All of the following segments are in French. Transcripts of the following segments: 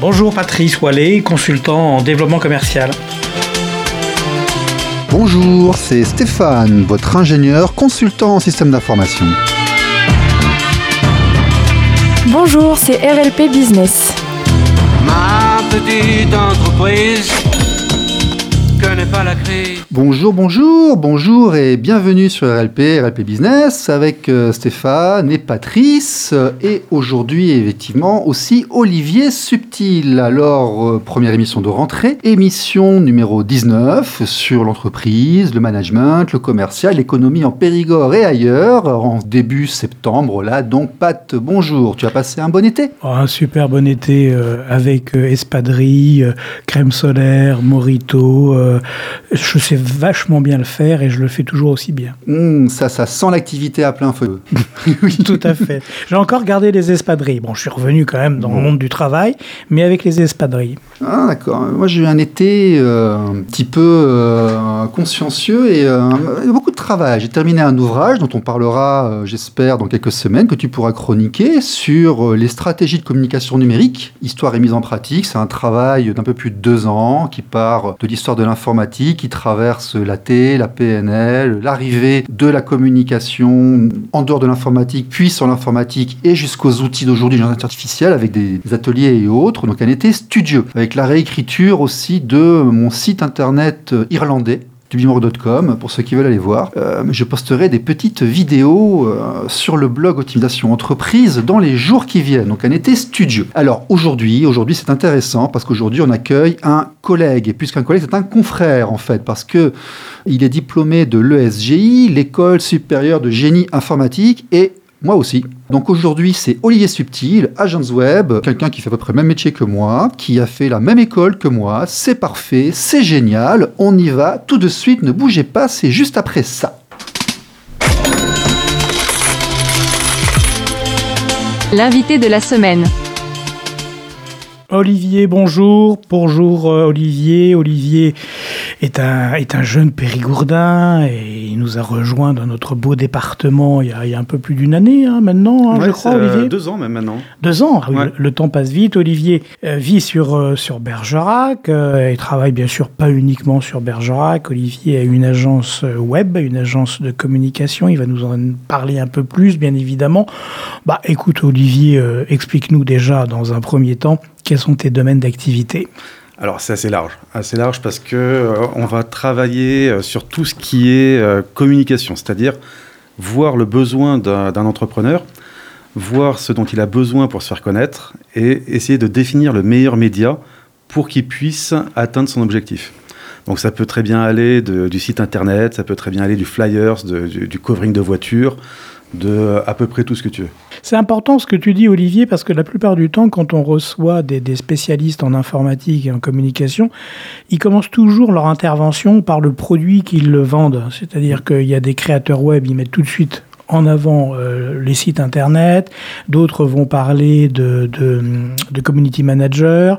Bonjour Patrice Wallet, consultant en développement commercial. Bonjour, c'est Stéphane, votre ingénieur consultant en système d'information. Bonjour, c'est RLP Business. Ma petite entreprise connaît pas la crise. Bonjour, bonjour, bonjour et bienvenue sur RLP, RLP Business avec euh, Stéphane et Patrice euh, et aujourd'hui effectivement aussi Olivier Subtil. Alors, euh, première émission de rentrée, émission numéro 19 sur l'entreprise, le management, le commercial, l'économie en Périgord et ailleurs en début septembre là. Donc Pat, bonjour, tu as passé un bon été? Oh, un super bon été avec euh, crème solaire, morito. je sais vachement bien le faire et je le fais toujours aussi bien. Hum, Ça, ça sent l'activité à plein feu. Tout à fait. J'ai encore gardé les espadrilles. Bon, je suis revenu quand même dans le monde du travail, mais avec les espadrilles. Ah d'accord. Moi j'ai eu un été euh, un petit peu euh, consciencieux et euh, beaucoup de travail. J'ai terminé un ouvrage dont on parlera, j'espère, dans quelques semaines, que tu pourras chroniquer sur les stratégies de communication numérique, histoire et mise en pratique. C'est un travail d'un peu plus de deux ans qui part de l'histoire de l'informatique, qui traverse la T, la PNL, l'arrivée de la communication en dehors de l'informatique, puis sur l'informatique et jusqu'aux outils d'aujourd'hui, l'intelligence artificielle, avec des ateliers et autres. Donc un été studieux, avec la réécriture aussi de mon site internet irlandais dubimore.com pour ceux qui veulent aller voir. Euh, je posterai des petites vidéos euh, sur le blog Optimisation Entreprise dans les jours qui viennent. Donc un été studieux. Alors aujourd'hui, c'est intéressant parce qu'aujourd'hui on accueille un collègue et plus qu'un collègue, c'est un confrère en fait parce que il est diplômé de l'ESGI, l'école supérieure de génie informatique et moi aussi. Donc aujourd'hui, c'est Olivier Subtil, Agence Web, quelqu'un qui fait à peu près le même métier que moi, qui a fait la même école que moi. C'est parfait, c'est génial. On y va tout de suite, ne bougez pas, c'est juste après ça. L'invité de la semaine. Olivier, bonjour. Bonjour euh, Olivier. Olivier est un, est un jeune périgourdin et il nous a rejoint dans notre beau département il y a, il y a un peu plus d'une année hein, maintenant, hein, je crois, c'est, euh, Olivier. Deux ans même maintenant. Deux ans, Ouais. le, le temps passe vite. Olivier euh, vit sur, euh, sur Bergerac euh, et travaille bien sûr pas uniquement sur Bergerac. Olivier a une agence web, une agence de communication. Il va nous en parler un peu plus, bien évidemment. Bah, écoute, Olivier, euh, explique-nous déjà dans un premier temps quels sont tes domaines d'activité. Alors c'est assez large, assez large parce que euh, on va travailler euh, sur tout ce qui est euh, communication, c'est-à-dire voir le besoin d'un entrepreneur, voir ce dont il a besoin pour se faire connaître et essayer de définir le meilleur média pour qu'il puisse atteindre son objectif. Donc ça peut très bien aller du site internet, ça peut très bien aller du flyers, du, du covering de voiture, de à peu près tout ce que tu veux. C'est important ce que tu dis, Olivier, parce que la plupart du temps, quand on reçoit des, spécialistes en informatique et en communication, ils commencent toujours leur intervention par le produit qu'ils vendent. C'est-à-dire qu'il y a des créateurs web, ils mettent tout de suite en avant euh, les sites internet, d'autres vont parler de, community manager,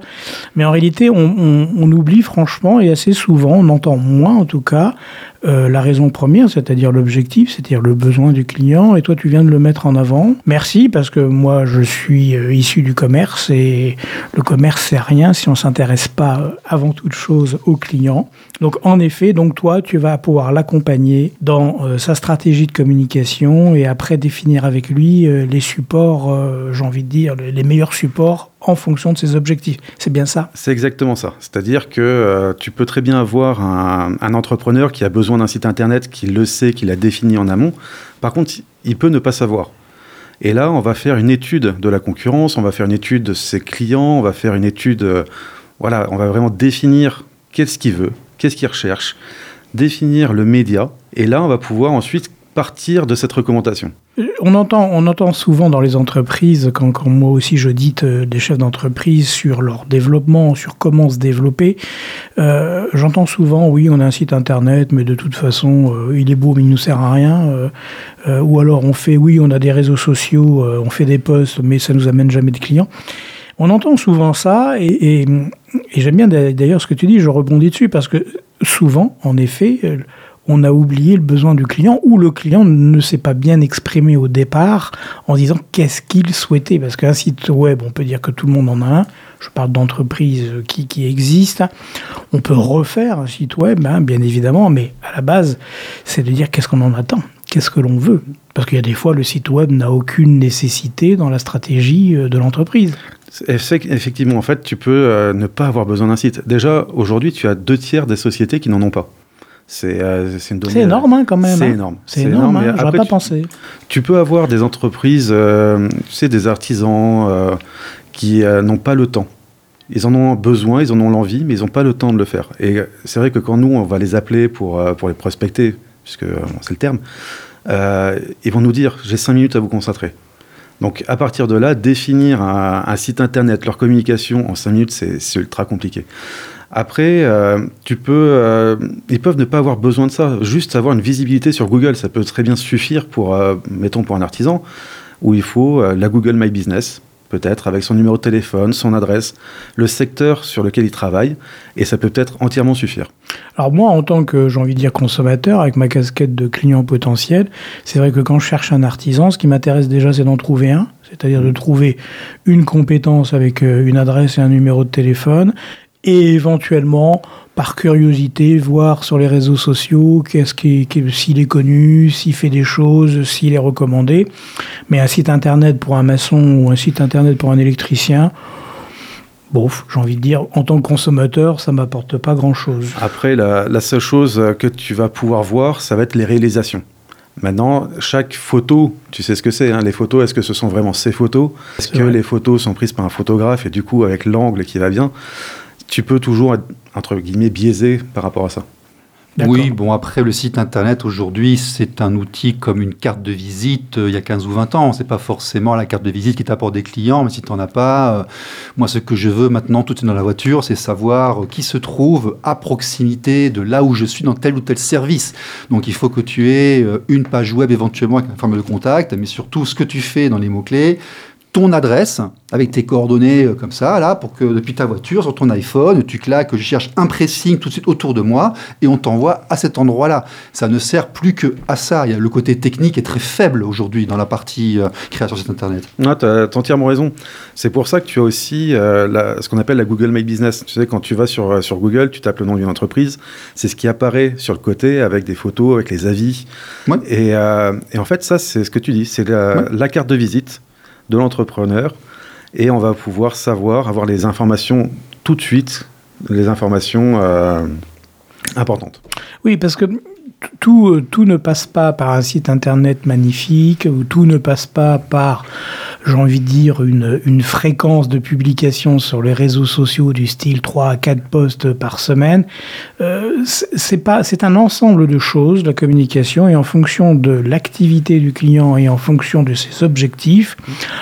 mais en réalité on oublie franchement et assez souvent, on entend moins en tout cas, euh, la raison première, c'est-à-dire l'objectif, c'est-à-dire le besoin du client, et toi tu viens de le mettre en avant. Merci, parce que moi je suis euh, issu du commerce, et le commerce c'est rien si on s'intéresse pas euh, avant toute chose au client. Donc en effet, donc toi tu vas pouvoir l'accompagner dans sa stratégie de communication, et après définir avec lui les supports, j'ai envie de dire, les meilleurs supports en fonction de ses objectifs. C'est bien ça? C'est exactement ça. C'est-à-dire que euh, tu peux très bien avoir un, entrepreneur qui a besoin d'un site internet, qui le sait, qui l'a défini en amont. Par contre, il peut ne pas savoir. Et là, on va faire une étude de la concurrence, on va faire une étude de ses clients, on va faire une étude. euh, voilà, on va vraiment définir qu'est-ce qu'il veut, qu'est-ce qu'il recherche, définir le média. Et là, on va pouvoir ensuite de cette recommandation? On entend, on entend souvent dans les entreprises, quand, moi aussi j'audite euh, des chefs d'entreprise sur leur développement, sur comment se développer, euh, j'entends souvent, oui, on a un site internet, mais de toute façon, euh, il est beau, mais il nous sert à rien. ou alors on fait, oui, on a des réseaux sociaux, on fait des posts, mais ça nous amène jamais de clients. On entend souvent ça, et, j'aime bien d'ailleurs ce que tu dis, je rebondis dessus, parce que souvent, en effet, on a oublié le besoin du client ou le client ne s'est pas bien exprimé au départ en disant qu'est-ce qu'il souhaitait. Parce qu'un site web, on peut dire que tout le monde en a un. Je parle d'entreprises qui, qui existent. On peut refaire un site web, hein, bien évidemment, mais à la base, c'est de dire qu'est-ce qu'on en attend, qu'est-ce que l'on veut. Parce qu'il y a des fois, le site web n'a aucune nécessité dans la stratégie euh, de l'entreprise. Effectivement, en fait, tu peux euh, ne pas avoir besoin d'un site. Déjà, aujourd'hui, tu as deux tiers des sociétés qui n'en ont pas. C'est euh, une donnée. C'est énorme hein, quand même. C'est hein. énorme. C'est énorme, hein, j'aurais pas tu- pensé. Tu peux avoir des entreprises, euh, tu sais, des artisans euh, qui n'ont pas le temps. Ils en ont besoin, ils en ont l'envie, mais ils n'ont pas le temps de le faire. Et c'est vrai que quand nous, on va les appeler pour, pour les prospecter, puisque bon, c'est le terme, ils vont nous dire j'ai cinq minutes à vous concentrer. Donc à partir de là, définir un, un site internet, leur communication en cinq minutes, c'est c'est ultra compliqué. Après, euh, tu peux, euh, ils peuvent ne pas avoir besoin de ça, juste avoir une visibilité sur Google, ça peut très bien suffire pour, euh, mettons pour un artisan, où il faut la Google My Business, peut-être avec son numéro de téléphone, son adresse, le secteur sur lequel il travaille, et ça peut peut-être entièrement suffire. Alors moi, en tant que, j'ai envie de dire, consommateur, avec ma casquette de client potentiel, c'est vrai que quand je cherche un artisan, ce qui m'intéresse déjà, c'est d'en trouver un, c'est-à-dire de trouver une compétence avec une adresse et un numéro de téléphone, et éventuellement, par curiosité, voir sur les réseaux sociaux qu'est-ce qui, qui- s'il est connu, s'il fait des choses, s'il est recommandé. Mais un site internet pour un maçon ou un site internet pour un électricien, bon, j'ai envie de dire, en tant que consommateur, ça m'apporte pas grand-chose. Après, la, la seule chose que tu vas pouvoir voir, ça va être les réalisations. Maintenant, chaque photo, tu sais ce que c'est, hein, les photos, est-ce que ce sont vraiment ces photos? Est-ce que vrai. les photos sont prises par un photographe et du coup, avec l'angle qui va bien, tu peux toujours être, entre guillemets, biaisé par rapport à ça. Oui, bon, après, le site internet aujourd'hui, c'est un outil comme une carte de visite euh, il y a 15 ou 20 ans. C'est pas forcément la carte de visite qui t'apporte des clients, mais si tu n'en as pas, euh, moi, ce que je veux maintenant, tout est dans la voiture, c'est savoir euh, qui se trouve à proximité de là où je suis dans tel ou tel service. Donc, il faut que tu aies euh, une page web éventuellement avec un formulaire de contact, mais surtout ce que tu fais dans les mots-clés ton adresse avec tes coordonnées euh, comme ça, là, pour que depuis ta voiture, sur ton iPhone, tu claques, je cherche un pressing tout de suite autour de moi et on t'envoie à cet endroit-là. Ça ne sert plus que à ça. Il y a le côté technique est très faible aujourd'hui dans la partie euh, création de site internet. Tu as, entièrement raison. C'est pour ça que tu as aussi euh, la- ce qu'on appelle la Google My Business. Tu sais, quand tu vas sur, sur Google, tu tapes le nom d'une entreprise, c'est ce qui apparaît sur le côté avec des photos, avec les avis. Ouais. Et, et en fait, ça, c'est ce que tu dis. C'est la, Ouais. la carte de visite de l'entrepreneur. Et on va pouvoir savoir, avoir les informations tout de suite, les informations euh, importantes. Oui, parce que tout, euh, tout ne passe pas par un site internet magnifique, ou tout ne passe pas par, j'ai envie de dire, une, une fréquence de publication sur les réseaux sociaux du style 3 à 4 posts par semaine. Euh, c'est un ensemble de choses, la communication, et en fonction de l'activité du client et en fonction de ses objectifs,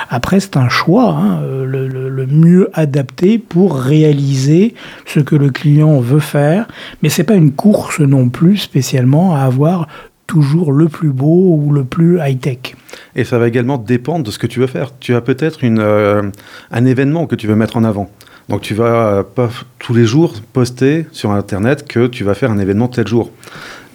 après c'est un choix, hein, le, le- le mieux adapté pour réaliser ce que le client veut faire, mais c'est pas une course non plus spécialement à avoir toujours le plus beau ou le plus high-tech. Et ça va également dépendre de ce que tu veux faire. Tu as peut-être euh, un événement que tu veux mettre en avant. Donc tu vas euh, pas tous les jours poster sur Internet que tu vas faire un événement tel jour.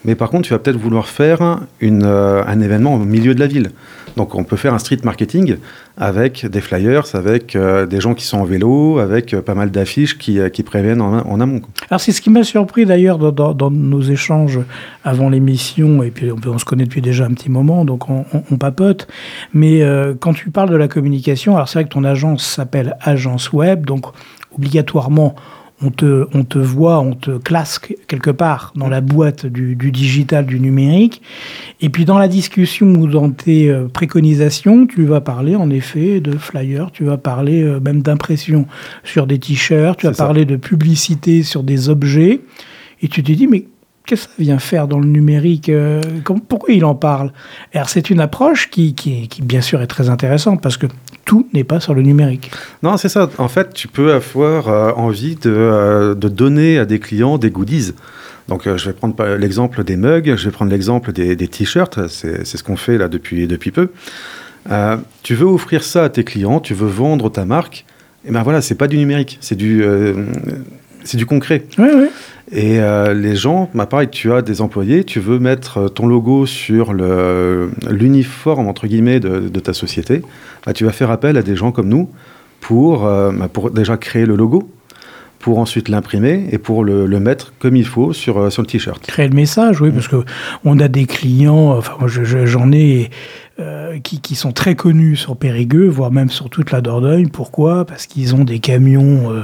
Mais par contre, tu vas peut-être vouloir faire une, euh, un événement au milieu de la ville. Donc on peut faire un street marketing avec des flyers, avec euh, des gens qui sont en vélo, avec euh, pas mal d'affiches qui, euh, préviennent en, amont. Alors c'est ce qui m'a surpris d'ailleurs dans, nos échanges avant l'émission, et puis on, se connaît depuis déjà un petit moment, donc on, papote, mais quand tu parles de la communication, alors c'est vrai que ton agence s'appelle Agence Web, donc obligatoirement on te, on te voit, on te classe quelque part dans la boîte du, du digital, du numérique. Et puis dans la discussion ou dans tes euh, préconisations, tu vas parler en effet de flyers, tu vas parler euh, même d'impression sur des t-shirts, tu vas ça. parler de publicité sur des objets. Et tu te dis, mais qu'est-ce que ça vient faire dans le numérique euh, Pourquoi il en parle? Alors c'est une approche qui, qui, qui, bien sûr est très intéressante parce que tout n'est pas sur le numérique. Non, c'est ça. En fait, tu peux avoir euh, envie de, euh, de donner à des clients des goodies. Donc, euh, je vais prendre l'exemple des mugs, je vais prendre l'exemple des, des t-shirts. C'est ce qu'on fait là depuis, depuis peu. Tu veux offrir ça à tes clients, tu veux vendre ta marque. Et ben voilà, c'est pas du numérique, c'est du, c'est du concret. Oui, oui. Et euh, les gens, bah, pareil, tu as des employés, tu veux mettre euh, ton logo sur l'uniforme, entre guillemets, de, de ta société, bah, tu vas faire appel à des gens comme nous pour, euh, bah, pour déjà créer le logo, pour ensuite l'imprimer et pour le, le mettre comme il faut sur, sur le t-shirt. Créer le message, oui, parce que on a des clients, enfin je- j'en ai euh, qui, qui sont très connus sur Périgueux, voire même sur toute la Dordogne. Pourquoi? Parce qu'ils ont des camions euh,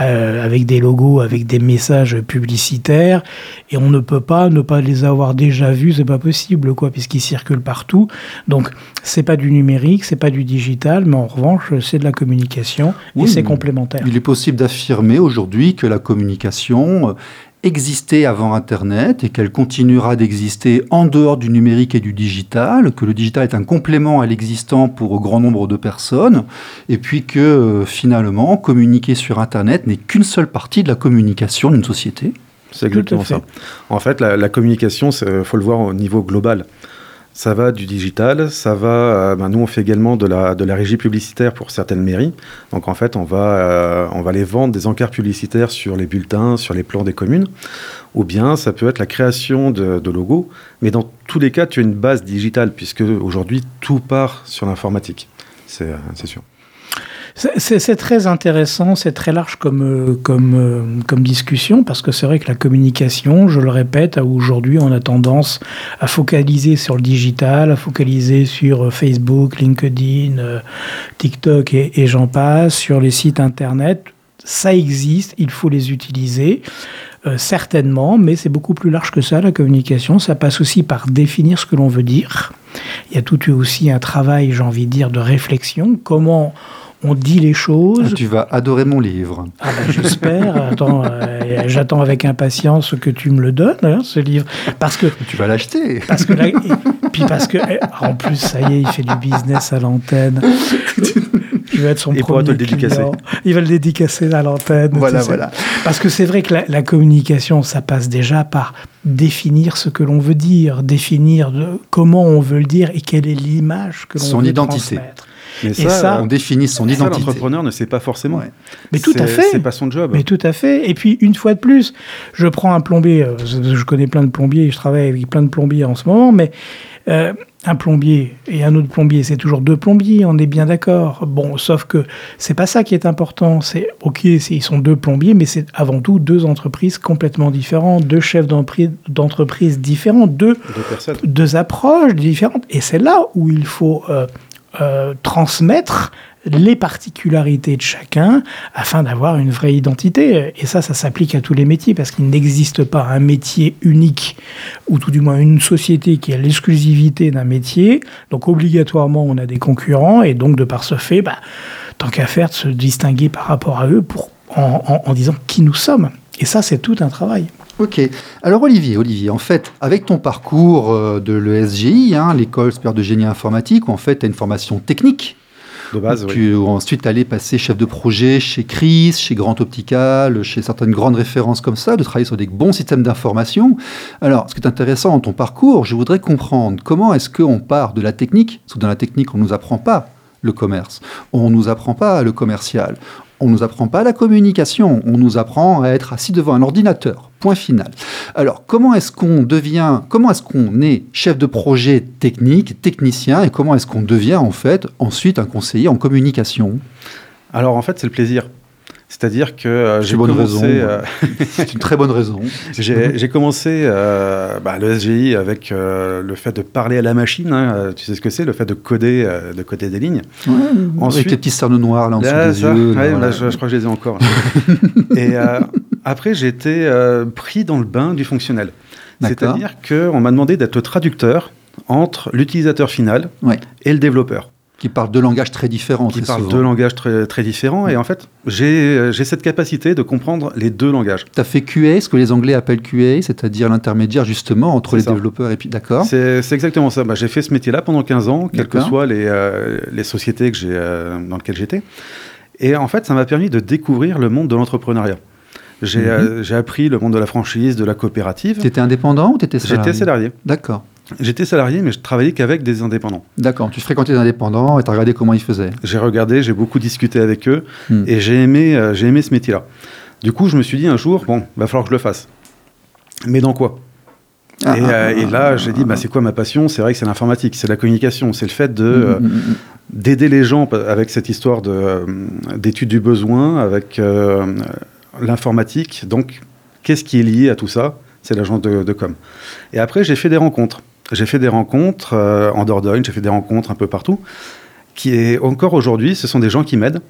euh, avec des logos, avec des messages publicitaires, et on ne peut pas ne pas les avoir déjà vus, c'est pas possible, quoi, puisqu'ils circulent partout. Donc c'est pas du numérique, c'est pas du digital, mais en revanche c'est de la communication et c'est complémentaire. Il est possible d'affirmer aujourd'hui que la communication euh, existait avant Internet et qu'elle continuera d'exister en dehors du numérique et du digital, que le digital est un complément à l'existant pour un grand nombre de personnes, et puis que euh, finalement, communiquer sur Internet n'est qu'une seule partie de la communication d'une société. C'est exactement fait. ça. En fait, la, la communication, il faut le voir au niveau global. Ça va du digital, ça va. euh, ben, nous, on fait également de la, de la régie publicitaire pour certaines mairies. Donc, en fait, on va, euh, on va les vendre des encarts publicitaires sur les bulletins, sur les plans des communes. Ou bien, ça peut être la création de, de logos. Mais dans tous les cas, tu as une base digitale, puisque aujourd'hui, tout part sur l'informatique. C'est euh, c'est sûr. C'est- très intéressant, c'est très large comme, euh, euh, comme discussion, parce que c'est vrai que la communication, je le répète, aujourd'hui, on a tendance à focaliser sur le digital, à focaliser sur euh, Facebook, LinkedIn, TikTok et, j'en passe, sur les sites Internet. Ça existe, il faut les utiliser. Certainement, mais c'est beaucoup plus large que ça, la communication. Ça passe aussi par définir ce que l'on veut dire. Il y a tout aussi un travail, j'ai envie de dire, de réflexion. Comment on dit les choses. Ah, tu vas adorer mon livre. Ah ben, j'espère. Euh, j'attends avec impatience que tu me le donnes, hein, ce livre, parce que Tu vas l'acheter. parce que là, et- puis parce que eh, en plus ça y est, il fait du business à l'antenne. Je vais être son Il pourra premier te le dédicacer. Il va le dédicacer à l'antenne. Voilà, voilà. Parce que c'est vrai que la, la communication, ça passe déjà par définir ce que l'on veut dire, définir de, comment on veut le dire et quelle est l'image que l'on Son veut identité. transmettre. Mais Et ça, On définit son ça, identité. l'entrepreneur ne sait pas forcément. Ouais. Mais tout à fait. C'est pas son job. Mais tout à fait. Et puis, une fois de plus, je prends un plombier. euh, Je connais plein de plombiers, je travaille avec plein de plombiers en ce moment, mais euh, un plombier et un autre plombier, c'est toujours deux plombiers, on est bien d'accord. Bon, sauf que c'est pas ça qui est important. C'est, ok, ils sont deux plombiers, mais c'est avant tout deux entreprises complètement différentes, deux chefs d'entreprise différents, deux Deux deux approches différentes. Et c'est là où il faut euh, euh, transmettre les particularités de chacun afin d'avoir une vraie identité. Et ça, ça s'applique à tous les métiers parce qu'il n'existe pas un métier unique ou tout du moins une société qui a l'exclusivité d'un métier. Donc obligatoirement, on a des concurrents et donc de par ce fait, bah, tant qu'à faire, de se distinguer par rapport à eux pour, en, disant qui nous sommes. Et ça, c'est tout un travail. Ok. Alors Olivier, Olivier, en fait, avec ton parcours euh, de l'ESGI, hein, l'école supérieure de génie informatique, où en fait tu as une formation technique, De base, oui. tu ensuite allé passer chef de projet chez Chris, chez Grand Optical, chez certaines grandes références comme ça, de travailler sur des bons systèmes d'information. Alors, ce qui est intéressant dans ton parcours, je voudrais comprendre comment est-ce qu'on part de la technique, parce que dans la technique, on ne nous apprend pas le commerce, on ne nous apprend pas le commercial, on ne nous apprend pas la communication, on nous apprend à être assis devant un ordinateur. Point final. Alors, comment est-ce qu'on devient, comment est-ce qu'on est chef de projet technique, technicien, et comment est-ce qu'on devient en fait ensuite un conseiller en communication? Alors en fait, c'est le plaisir. C'est-à-dire que euh, j'ai commencé, raison. euh, C'est une très bonne raison. j'ai commencé euh, bah, le SGI avec euh, le fait de parler à la machine. hein, tu sais ce que c'est, le fait de coder, euh, de coder des lignes. Avec Ensuite- les petits cernes noirs là en dessous Là, des ça, yeux. là, ouais, voilà. là, je, je crois que je les ai encore. Et euh, après, j'ai été euh, pris dans le bain du fonctionnel. C'est-à-dire qu'on m'a demandé d'être le traducteur entre l'utilisateur final Ouais. et le développeur, Qui parlent deux langages très différents. qui parlent deux langages très, très différents. Et en fait, j'ai euh, cette capacité de comprendre les deux langages. Tu as fait QA, ce que les Anglais appellent QA, c'est-à-dire l'intermédiaire justement entre les ça. développeurs et puis d'accord. C'est exactement ça. Bah, j'ai fait ce métier-là pendant 15 ans, quelles que soient les, euh, les sociétés que euh, dans lesquelles j'étais. Et en fait, ça m'a permis de découvrir le monde de l'entrepreneuriat. J'ai Mhm. euh, j'ai appris le monde de la franchise, de la coopérative. Tu étais indépendant ou tu étais salarié? J'étais salarié. D'accord. J'étais salarié, mais je travaillais qu'avec des indépendants. D'accord. Tu fréquentais des indépendants et tu as regardé comment ils faisaient. J'ai regardé, j'ai beaucoup discuté avec eux Hmm. et j'ai aimé, euh, j'ai aimé ce métier-là. Du coup, je me suis dit un jour, bon, va falloir que je le fasse. mais dans quoi? Ah, et, ah, euh, et là, ah, j'ai dit, ah, bah, c'est quoi ma passion? C'est vrai que c'est l'informatique, c'est la communication, c'est le fait de Mm, euh, mm, mm, d'aider les gens avec cette histoire de, d'étude du besoin, avec l'informatique. Donc, qu'est-ce qui est lié à tout ça? C'est l'agence de, de com. Et après, j'ai fait des rencontres. J'ai fait des rencontres euh, en Dordogne, j'ai fait des rencontres un peu partout, qui est encore aujourd'hui, ce sont des gens qui m'aident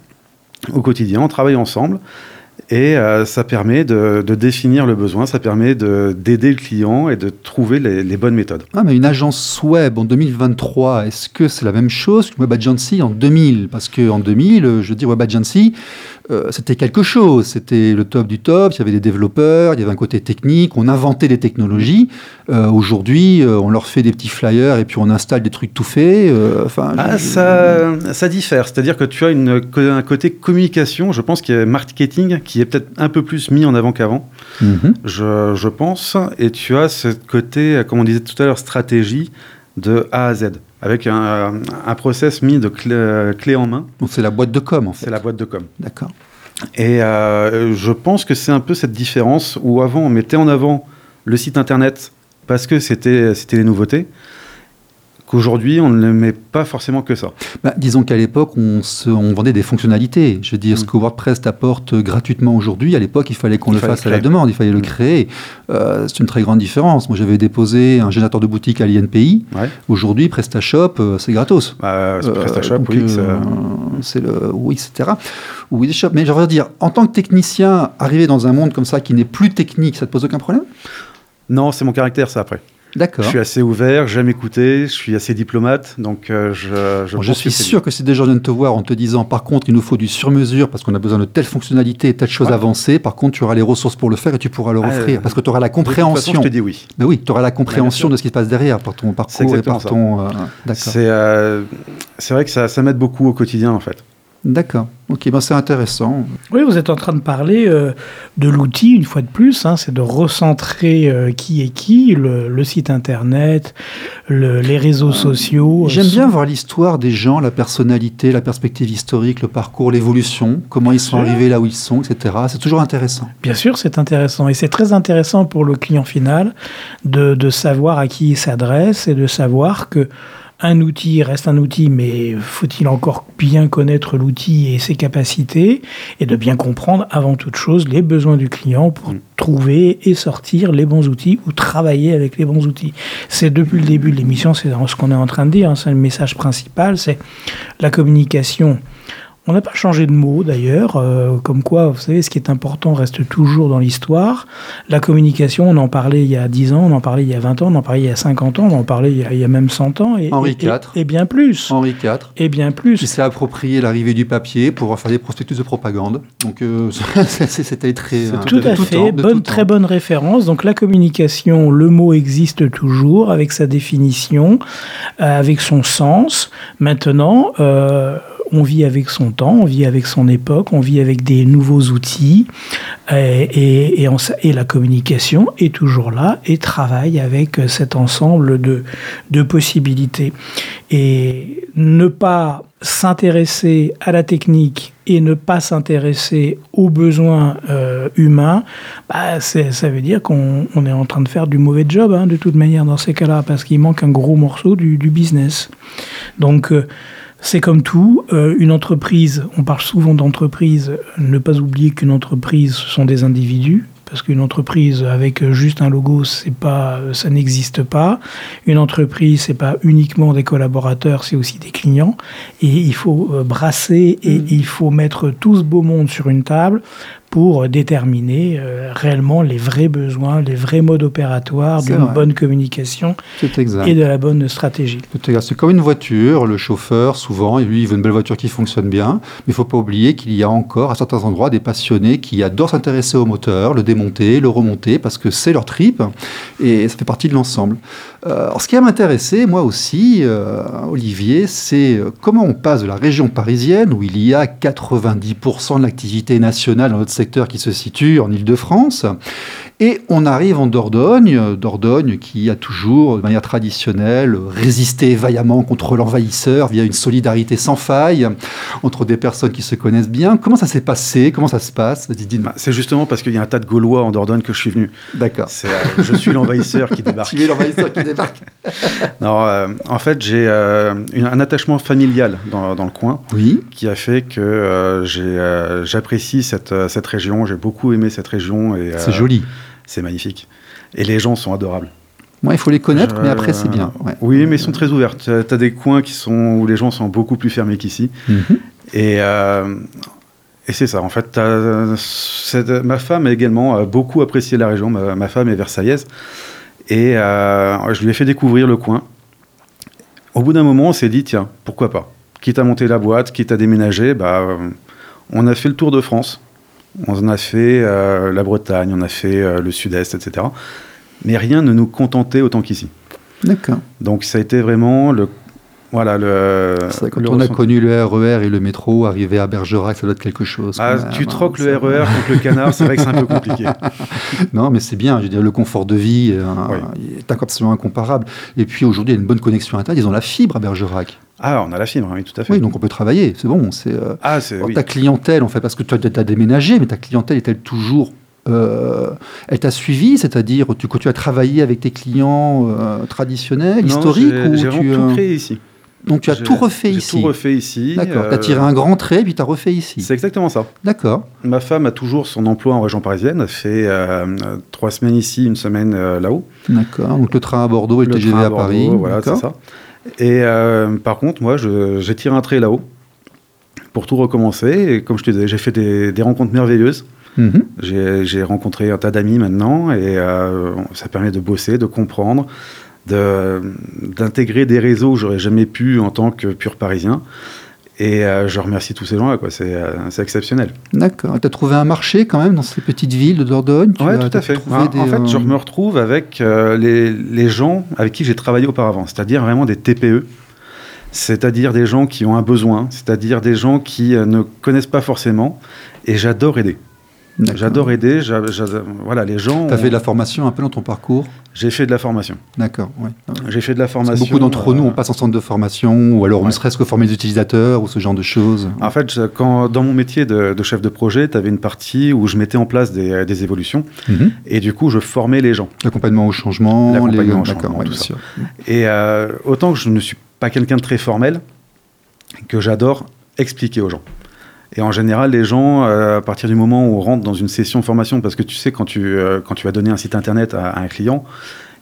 au quotidien, on travaille ensemble. Et euh, ça permet de, définir le besoin, ça permet de- d'aider le client et de trouver les, bonnes méthodes. Ah, mais une agence web en 2023, est-ce que c'est la même chose que Web Agency en 2000 Parce qu'en 2000, euh, je dire, Web Agency, euh, c'était quelque chose. C'était le top du top. Il y avait des développeurs, il y avait un côté technique. On inventait des technologies. Euh, Aujourd'hui, euh, on leur fait des petits flyers et puis on installe des trucs tout faits. Enfin, Ah, ça, ça diffère. C'est-à-dire que tu as une, un côté communication, je pense qu'il y a marketing qui est peut-être un peu plus mis en avant qu'avant, Mhm. je, je pense. Et tu as ce côté, comme on disait tout à l'heure, stratégie de A à Z, avec un, un process mis de clé, clé en main. Donc c'est la boîte de com en fait. C'est la boîte de com. D'accord. Et euh, je pense que c'est un peu cette différence où avant on mettait en avant le site internet parce que c'était c'était les nouveautés, qu'aujourd'hui on ne met pas forcément que ça. Bah, disons qu'à l'époque, on, vendait des fonctionnalités. Je veux dire, ce Mm. que WordPress t'apporte gratuitement aujourd'hui, à l'époque, il fallait qu'on le fasse à la demande, il fallait le Mm. créer. Euh, c'est une très grande différence. Moi, j'avais déposé un générateur de boutique à l'INPI. Ouais. Aujourd'hui, PrestaShop, euh, c'est gratos. Bah, Euh, PrestaShop, donc, oui. c'est le oui, etc. Oui. Mais je veux dire, en tant que technicien, arriver dans un monde comme ça qui n'est plus technique, ça te pose aucun problème? Non, c'est mon caractère, ça, après. D'accord. Je suis assez ouvert, j'aime écouter, je suis assez diplomate, donc euh, je, je, Bon, je suis sûr que si des gens viennent te voir en te disant par contre il nous faut du sur-mesure parce qu'on a besoin de telle fonctionnalité, telle chose Ouais. avancée, par contre tu auras les ressources pour le faire et tu pourras leur Ah, offrir euh, parce que tu auras la bien. De toute façon, compréhension. je te dis oui. Ben oui, tu auras la compréhension de ce qui se passe derrière par ton parcours et par ça. ton. euh, D'accord. C'est euh, c'est vrai que ça, ça m'aide beaucoup au quotidien, en fait. D'accord. Ok, ben c'est intéressant. Oui, vous êtes en train de parler euh, de l'outil, une fois de plus, hein, c'est de recentrer euh, qui est qui, le, le site internet, le- les réseaux sociaux. J'aime euh, bien voir l'histoire des gens, la personnalité, la perspective historique, le parcours, l'évolution, comment ils sont arrivés là où ils sont, etc. C'est toujours intéressant. Bien sûr, c'est intéressant. Et c'est très intéressant pour le client final de, de savoir à qui il s'adresse et de savoir que un outil reste un outil, mais faut-il encore bien connaître l'outil et ses capacités et de bien comprendre avant toute chose les besoins du client pour Mm. trouver et sortir les bons outils ou travailler avec les bons outils? C'est depuis le début de l'émission, c'est ce qu'on est en train de dire, hein, c'est le message principal, c'est la communication. On n'a pas changé de mot d'ailleurs, euh, comme quoi, vous savez, ce qui est important reste toujours dans l'histoire. La communication, on en parlait il y a 10 ans, on en parlait il y a 20 ans, on en parlait il y a 50 ans, on en parlait il y a, il y a même 100 ans. Et, Henri et- IV. Et, bien plus. Henri IV. Et bien plus. s'est approprié l'arrivée du papier pour faire des prospectus de propagande. Donc euh, c'était très... Euh, Tout à tout fait, temps, bonne, tout très bonne référence. Donc la communication, le mot existe toujours avec sa définition, euh, avec son sens. Maintenant, euh, on vit avec son temps, on vit avec son époque, on vit avec des nouveaux outils euh, et, la communication est toujours là et travaille avec euh, cet ensemble de, possibilités. Et ne pas s'intéresser à la technique et ne pas s'intéresser aux besoins euh, humains, bah, ça veut dire qu'on on est en train de faire du mauvais job hein, de toute manière dans ces cas-là, parce qu'il manque un gros morceau du, business. Donc c'est comme tout, euh, une entreprise, on parle souvent d'entreprise, ne pas oublier qu'une entreprise, ce sont des individus, parce qu'une entreprise avec juste un logo, c'est pas, ça n'existe pas. Une entreprise, c'est pas uniquement des collaborateurs, c'est aussi des clients. Et il faut euh, brasser et Mm. il faut mettre tout ce beau monde sur une table pour déterminer euh, réellement les vrais besoins, les vrais modes opératoires d'une vrai. bonne communication et de la bonne stratégie. C'est comme une voiture, le chauffeur, souvent, lui, il veut une belle voiture qui fonctionne bien, mais il faut pas oublier qu'il y a encore, à certains endroits, des passionnés qui adorent s'intéresser au moteur, le démonter, le remonter, parce que c'est leur trip, et ça fait partie de l'ensemble. Euh, alors, ce qui va m'intéresser, moi aussi, euh, Olivier, c'est euh, comment on passe de la région parisienne, où il y a 90% de l'activité nationale dans notre secteur qui se situe en Ile-de-France, et on arrive en Dordogne, Dordogne qui a toujours, de manière traditionnelle, résisté vaillamment contre l'envahisseur via une solidarité sans faille entre des personnes qui se connaissent bien. Comment ça s'est passé? Comment ça se passe? Bah, C'est justement parce qu'il y a un tas de Gaulois en Dordogne que je suis venu. D'accord. Euh, je suis l'envahisseur qui débarque. Tu es l'envahisseur qui débarque. Non, euh, en fait, j'ai euh, un attachement familial dans, dans le coin Oui. qui a fait que euh, j'apprécie cette, cette région. J'ai beaucoup aimé cette région C'est joli. c'est magnifique. Et les gens sont adorables. Moi, il faut les connaître, Je- mais après, c'est bien. ouais. Oui, mais ils sont très ouverts. Tu as des coins qui sont, où les gens sont beaucoup plus fermés qu'ici. Mhm. Et, et c'est ça. En fait, ma femme a également beaucoup apprécié la région. Ma, ma femme est versaillaise. Et euh, je lui ai fait découvrir le coin. Au bout d'un moment, on s'est dit, tiens, pourquoi pas? Quitte à monter la boîte, quitte à déménager, bah, euh, on a fait le tour de France. On a fait euh, la Bretagne, on a fait euh, le sud-est, etc. Mais rien ne nous contentait autant qu'ici. D'accord. Donc ça a été vraiment le... Voilà, le... Quand le on a connu le RER et le métro, arriver à Bergerac, ça doit être quelque chose. Ah, tu hein, troques le ça- RER contre le canard, c'est vrai que c'est un peu compliqué. Non, mais c'est bien. Je veux dire, le confort de vie euh, Oui. est absolument incomparable. Et puis aujourd'hui, il y a une bonne connexion Internet. Ils ont la fibre à Bergerac. Ah, on a la fibre, oui, tout à fait. Oui, donc on peut travailler. C'est bon. C'est euh, Ah, oui. ta clientèle, en fait, parce que tu as, déménagé, mais ta clientèle est-elle toujours euh, elle t'a suivi, c'est-à-dire tu, que tu as travaillé avec tes clients euh, traditionnels, Non, historiques, j'ai- tu, vraiment euh, tout créé ici. Donc tu as tout refait j'ai ici. tout refait ici. D'accord. euh, Tu as tiré un grand trait, puis tu as refait ici. C'est exactement ça. D'accord. Ma femme a toujours son emploi en région parisienne. Elle fait euh, euh, trois semaines ici, une semaine euh, là-haut. D'accord. Donc le train à Bordeaux et le, Le TGV train à, Bordeaux, Paris. Voilà, c'est ça. Et euh, par contre, moi, j'ai tiré un trait là-haut pour tout recommencer. Et comme je te disais, j'ai fait des, des rencontres merveilleuses. Mhm. J'ai j'ai rencontré un tas d'amis maintenant et euh, ça permet de bosser, de comprendre, de- d'intégrer des réseaux que j'aurais jamais pu en tant que pur parisien. Et euh, je remercie tous ces gens-là, quoi. C'est euh, c'est exceptionnel. D'accord. Tu as trouvé un marché quand même dans ces petites villes de Dordogne? As- tout à fait. En, des, en fait, je euh, me retrouve avec les, les gens avec qui j'ai travaillé auparavant, c'est-à-dire vraiment des TPE, c'est-à-dire des gens qui ont un besoin, c'est-à-dire des gens qui ne connaissent pas forcément. Et j'adore aider. J'adore aider. voilà, les gens. Tu as ont- fait de la formation un peu dans ton parcours? J'ai fait de la formation. D'accord. ouais. J'ai fait de la formation. Beaucoup d'entre nous, euh, on passe en centre de formation, ou alors ne ouais. serait-ce que former les utilisateurs, ou ce genre de choses. En fait, quand, dans mon métier de, de chef de projet, tu avais une partie où je mettais en place des, des évolutions Mhm. et du coup, je formais les gens. L'accompagnement au changement. L'accompagnement au D'accord, changement, ouais, tout bien ça. sûr. Et euh, autant que je ne suis pas quelqu'un de très formel, que j'adore expliquer aux gens. Et en général, les gens, euh, à partir du moment où on rentre dans une session de formation, parce que tu sais, quand tu, euh, quand tu vas donner un site internet à, à un client,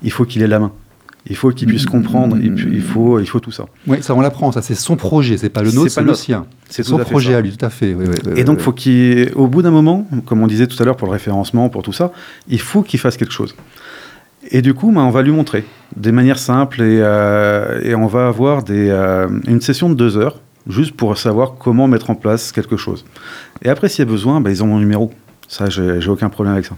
il faut qu'il ait la main. Il faut qu'il puisse comprendre, il, faut, il faut tout ça. Oui, ça on l'apprend, ça c'est son projet, c'est pas le nôtre, c'est le sien. C'est son projet ça. à lui, tout à fait. oui, oui, oui, Et donc, faut qu'il, au bout d'un moment, comme on disait tout à l'heure pour le référencement, pour tout ça, il faut qu'il fasse quelque chose. Et du coup, ben, on va lui montrer des manières simples et, euh, et on va avoir des, euh, une session de deux heures juste pour savoir comment mettre en place quelque chose. Et après, s'il y a besoin, ben, ils ont mon numéro. Ça, j'ai aucun problème avec ça.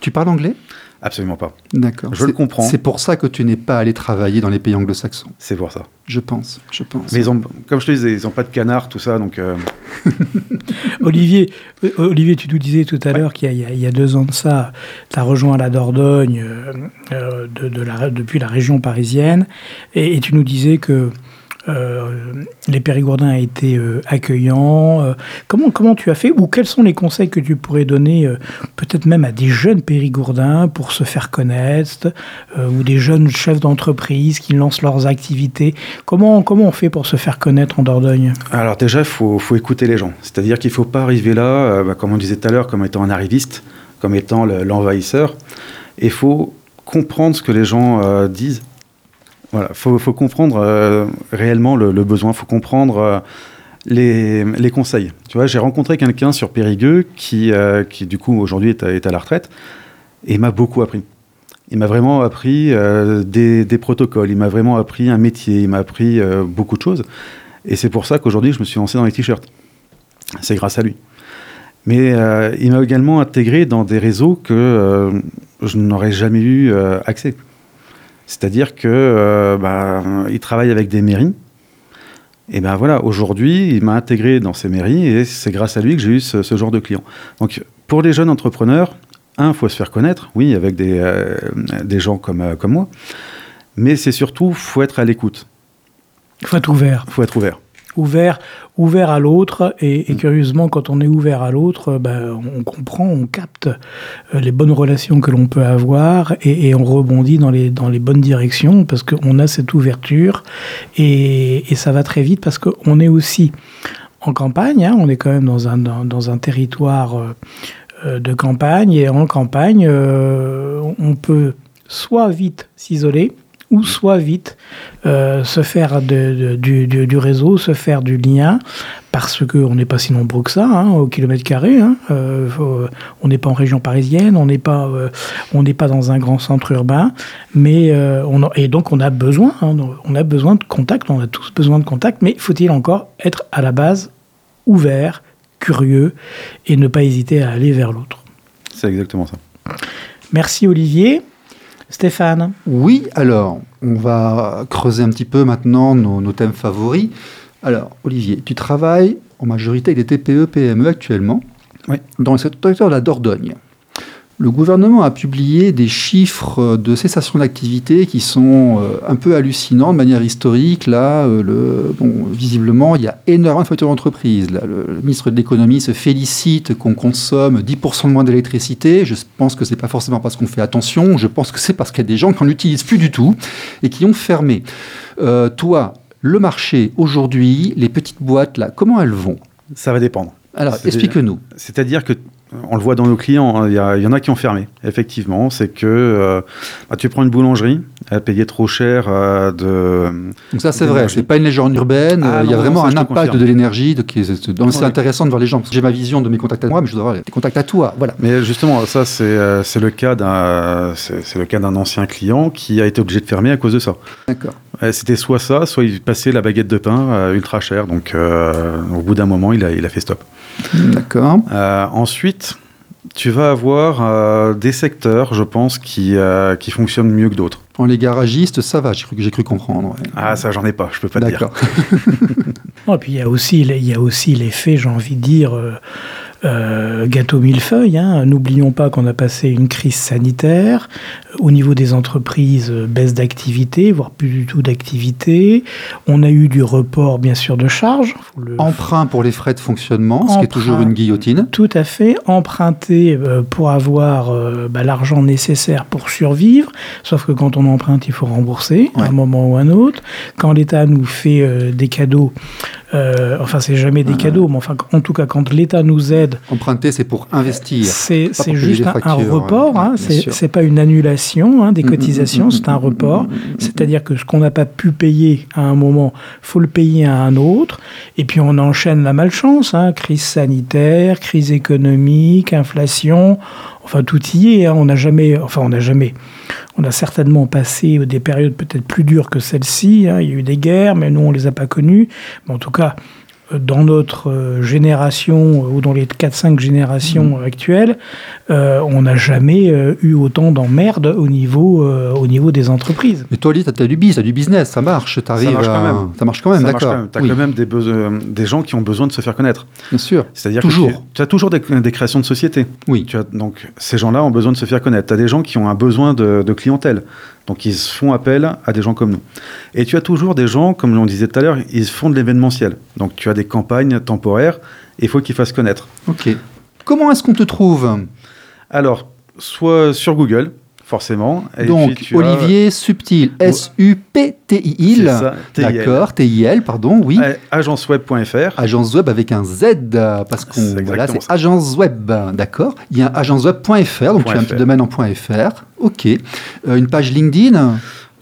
Tu parles anglais? Absolument pas. D'accord. Je le comprends. C'est pour ça que tu n'es pas allé travailler dans les pays anglo-saxons, C'est pour ça. je pense. Je pense. Mais ils ont, comme je te disais, ils n'ont pas de canard, tout ça, donc euh, Olivier, euh, Olivier, tu nous disais tout à l'heure qu'il y, a- y deux ans de ça, tu as rejoint la Dordogne euh, euh, de, de la, depuis la région parisienne, et, et tu nous disais que euh, les Périgourdins étaient euh, accueillants. Euh, comment, comment tu as fait, ou quels sont les conseils que tu pourrais donner, euh, peut-être même à des jeunes Périgourdins pour se faire connaître, euh, ou des jeunes chefs d'entreprise qui lancent leurs activités? Comment, comment on fait pour se faire connaître en Dordogne? Alors déjà, il faut, écouter les gens. C'est-à-dire qu'il ne faut pas arriver là, euh, bah, comme on disait tout à l'heure, comme étant un arriviste, comme étant le- l'envahisseur. Il faut comprendre ce que les gens euh, disent. Voilà, il faut, comprendre euh, réellement le, le besoin, faut comprendre euh, les, conseils. Tu vois, j'ai rencontré quelqu'un sur Périgueux qui, euh, du coup, aujourd'hui est, à- la retraite et m'a beaucoup appris. Il m'a vraiment appris des, protocoles, il m'a vraiment appris un métier, il m'a appris beaucoup de choses. Et c'est pour ça qu'aujourd'hui, je me suis lancé dans les t-shirts. C'est grâce à lui. Mais il m'a également intégré dans des réseaux que je n'aurais jamais eu accès. C'est-à-dire que euh, bah, il travaille avec des mairies. Et ben voilà, aujourd'hui, il m'a intégré dans ces mairies et c'est grâce à lui que j'ai eu ce, ce genre de clients. Donc, pour les jeunes entrepreneurs, un, faut se faire connaître, oui, avec des, euh, des gens comme, euh, comme moi. Mais c'est surtout, faut être à l'écoute. Il faut être ouvert. faut être ouvert. Ouvert, ouvert à l'autre. Et, et curieusement, quand on est ouvert à l'autre, euh, ben, on comprend, on capte euh, les bonnes relations que l'on peut avoir et, et on rebondit dans les, dans les bonnes directions parce qu'on a cette ouverture. Et, et ça va très vite parce qu'on est aussi en campagne. hein, on est quand même dans un, dans, dans un territoire euh, euh, de campagne. Et en campagne, euh, on peut soit vite s'isoler, ou soit vite euh, se faire de- de- du, du- du réseau, se faire du lien, parce qu'on n'est pas si nombreux que ça, hein, au kilomètre carré. hein. Euh, faut- on n'est pas en région parisienne, on n'est pas, euh, on n'est pas dans un grand centre urbain, mais euh, on a- et donc on a besoin, hein, on a besoin de contact, on a tous besoin de contact, mais faut-il encore être à la base ouvert, curieux, et ne pas hésiter à aller vers l'autre? C'est exactement ça. Merci Olivier. Stéphane Oui, alors, on va creuser un petit peu maintenant nos, nos thèmes favoris. Alors, Olivier, tu travailles en majorité avec des TPE, PME actuellement, Oui. dans le secteur de la Dordogne. Le gouvernement a publié des chiffres de cessation d'activité qui sont euh, un peu hallucinants de manière historique. Là, euh, le, bon, visiblement, il y a énormément de factures d'entreprise. Le, ministre de l'économie se félicite qu'on consomme 10% de moins d'électricité. Je pense que c'est pas forcément parce qu'on fait attention. Je pense que c'est parce qu'il y a des gens qui n'en utilisent plus du tout et qui ont fermé. Euh, toi, le marché aujourd'hui, les petites boîtes là, comment elles vont? Ça va dépendre. Alors, explique-nous. C'est-à-dire que on le voit dans nos clients, hein, il y, en a qui ont fermé. Effectivement, c'est que euh, bah, tu prends une boulangerie, elle payé trop cher euh, de. Donc ça, c'est vrai. C'est pas une légende urbaine. Ah euh, il y a non, vraiment ça, un impact de l'énergie. de- donc c'est intéressant de voir les gens. parce que J'ai ma vision de mes contacts à moi, mais je dois avoir des contacts à toi. Voilà. Mais justement, ça c'est le cas d'un ancien client qui a été obligé de fermer à cause de ça. D'accord. C'était soit ça, soit il passait la baguette de pain ultra chère. Donc au bout d'un moment, il a il a fait stop. D'accord. Euh, ensuite, tu vas avoir euh, des secteurs, je pense, qui euh, qui fonctionnent mieux que d'autres. En les garagistes, ça va. J'ai cru, j'ai cru comprendre. ouais. Ah ça j'en ai pas, je peux pas te dire. D'accord. Et puis il y a aussi, les- il y a aussi l'effet, j'ai envie de dire, euh, euh, gâteau millefeuille. Hein. N'oublions pas qu'on a passé une crise sanitaire. Au niveau des entreprises, euh, baisse d'activité, voire plus du tout d'activité. On a eu du report, bien sûr, de charges. Le- Emprunt pour les frais de fonctionnement, ce qui est toujours une guillotine. Tout à fait, emprunter euh, pour avoir euh, bah, l'argent nécessaire pour survivre. Sauf que quand on emprunte, il faut rembourser à un moment ou un autre. Quand l'État nous fait des cadeaux, euh, enfin c'est jamais des cadeaux, mais enfin en tout cas quand l'État nous aide, Emprunter, c'est pour investir. c'est juste un, report. hein, c'est pas une annulation hein, des Mm, mm, cotisations, mm, c'est un report. C'est-à-dire que ce qu'on n'a pas pu payer à un moment, faut le payer à un autre. Et puis on enchaîne la malchance, hein, crise sanitaire, crise économique, inflation. Enfin tout y est. hein. On n'a jamais, enfin on n'a jamais, on a certainement passé des périodes peut-être plus dures que celle-ci. hein. Il y a eu des guerres, mais nous on les a pas connues. Mais en tout cas. Dans notre euh, génération euh, ou dans les 4-5 générations actuelles, euh, on n'a jamais eu autant d'emmerdes au niveau, euh, au niveau des entreprises. Mais toi, t'as as du business, ça marche. T'arrives marche quand même. Ça marche quand même, Ça marche d'accord. quand même. T'as Oui, quand même des, des gens qui ont besoin de se faire connaître. bien sûr. C'est-à-dire Toujours. que tu, tu as toujours des, des créations de sociétés. Oui. Tu as, donc ces gens-là ont besoin de se faire connaître. Tu as des gens qui ont un besoin de, de clientèle. Donc ils font appel à des gens comme nous. Et tu as toujours des gens, comme on disait tout à l'heure, ils font de l'événementiel. Donc tu as des campagnes temporaires et il faut qu'ils fassent connaître. Ok. Comment est-ce qu'on te trouve? Alors, soit sur Google, forcément. et Donc, puis tu as- Olivier Subtil, S-U-P-T-I-L. C'est ça, TIL. D'accord, T-I-L, pardon, oui. agenceweb.fr. Agence web avec un Z, parce qu'on voilà, c'est agence web, d'accord. Il y a agenceweb.fr, donc tu as un petit domaine en .fr. Ok. Euh, une page LinkedIn?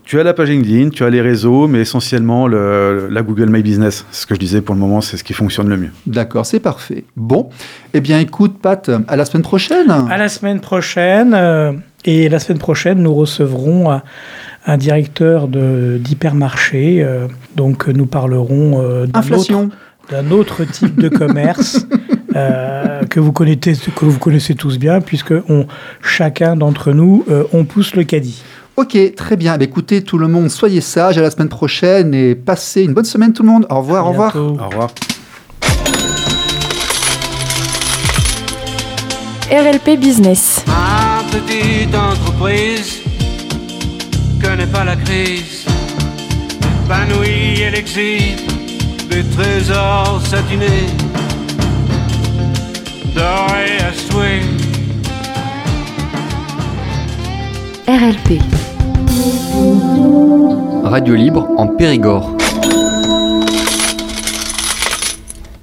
Tu as la page LinkedIn, tu as les réseaux, mais essentiellement le- la Google My Business. C'est ce que je disais pour le moment, c'est ce qui fonctionne le mieux. D'accord, c'est parfait. Bon, eh bien écoute, Pat, à la semaine prochaine. À la semaine prochaine. euh, et la semaine prochaine, nous recevrons un, un directeur de- d'hypermarché. euh, donc, nous parlerons euh, d'un autre, d'un autre type de commerce euh, que, vous connaissez, que vous connaissez tous bien, puisque on, chacun d'entre nous, euh, on pousse le caddie. Ok, très bien. Bah, écoutez, tout le monde, soyez sages. À la semaine prochaine et passez une bonne semaine, tout le monde. Au revoir, au revoir. Au revoir. RLP Business. Petite entreprise connaît pas la crise. Épanouie, elle exhibe des trésors satinés, dorés à souhait. RLP. Radio libre en Périgord.